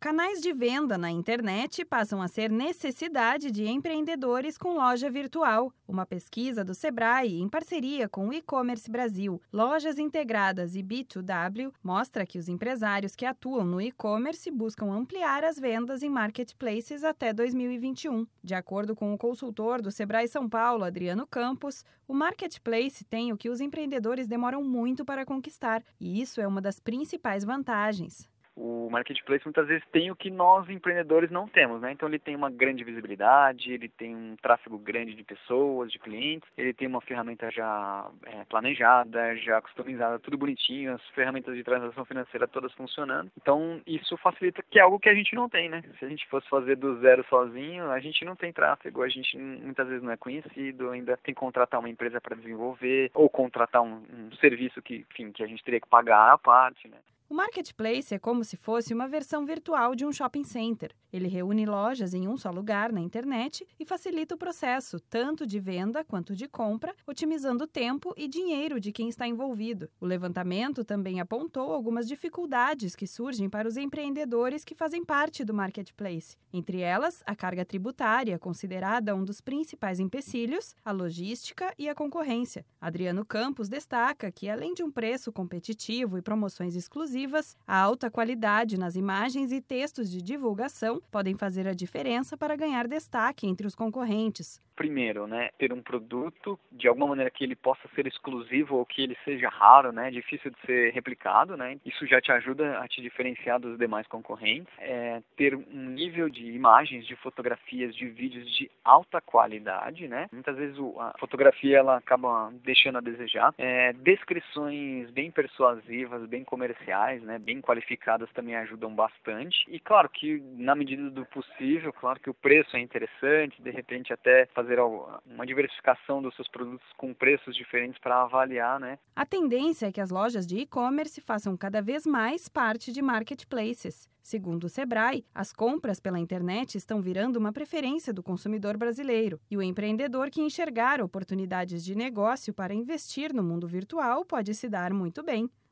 Canais de venda na internet passam a ser necessidade de empreendedores com loja virtual. Uma pesquisa do Sebrae, em parceria com o E-Commerce Brasil, Lojas Integradas e B2W, mostra que os empresários que atuam no e-commerce buscam ampliar as vendas em marketplaces até 2021. De acordo com o consultor do Sebrae São Paulo, Adriano Campos, o marketplace tem o que os empreendedores demoram muito para conquistar, e isso é uma das principais vantagens o marketplace muitas vezes tem o que nós empreendedores não temos, né? Então ele tem uma grande visibilidade, ele tem um tráfego grande de pessoas, de clientes, ele tem uma ferramenta já é, planejada, já customizada, tudo bonitinho, as ferramentas de transação financeira todas funcionando. Então isso facilita, que é algo que a gente não tem, né? Se a gente fosse fazer do zero sozinho, a gente não tem tráfego, a gente muitas vezes não é conhecido, ainda tem que contratar uma empresa para desenvolver ou contratar um, um serviço que, enfim, que a gente teria que pagar a parte, né? O marketplace é como se fosse uma versão virtual de um shopping center. Ele reúne lojas em um só lugar na internet e facilita o processo tanto de venda quanto de compra, otimizando tempo e dinheiro de quem está envolvido. O levantamento também apontou algumas dificuldades que surgem para os empreendedores que fazem parte do marketplace. Entre elas, a carga tributária, considerada um dos principais empecilhos, a logística e a concorrência. Adriano Campos destaca que, além de um preço competitivo e promoções exclusivas, exclusivas, a alta qualidade nas imagens e textos de divulgação podem fazer a diferença para ganhar destaque entre os concorrentes. Primeiro, né, ter um produto de alguma maneira que ele possa ser exclusivo ou que ele seja raro, né, difícil de ser replicado, né. Isso já te ajuda a te diferenciar dos demais concorrentes. É, ter um nível de imagens, de fotografias, de vídeos de alta qualidade, né. Muitas vezes a fotografia ela acaba deixando a desejar. É, descrições bem persuasivas, bem comerciais profissionais, né, bem qualificadas também ajudam bastante. E claro que na medida do possível, claro que o preço é interessante, de repente até fazer uma diversificação dos seus produtos com preços diferentes para avaliar, né? A tendência é que as lojas de e-commerce façam cada vez mais parte de marketplaces. Segundo o Sebrae, as compras pela internet estão virando uma preferência do consumidor brasileiro, e o empreendedor que enxergar oportunidades de negócio para investir no mundo virtual pode se dar muito bem.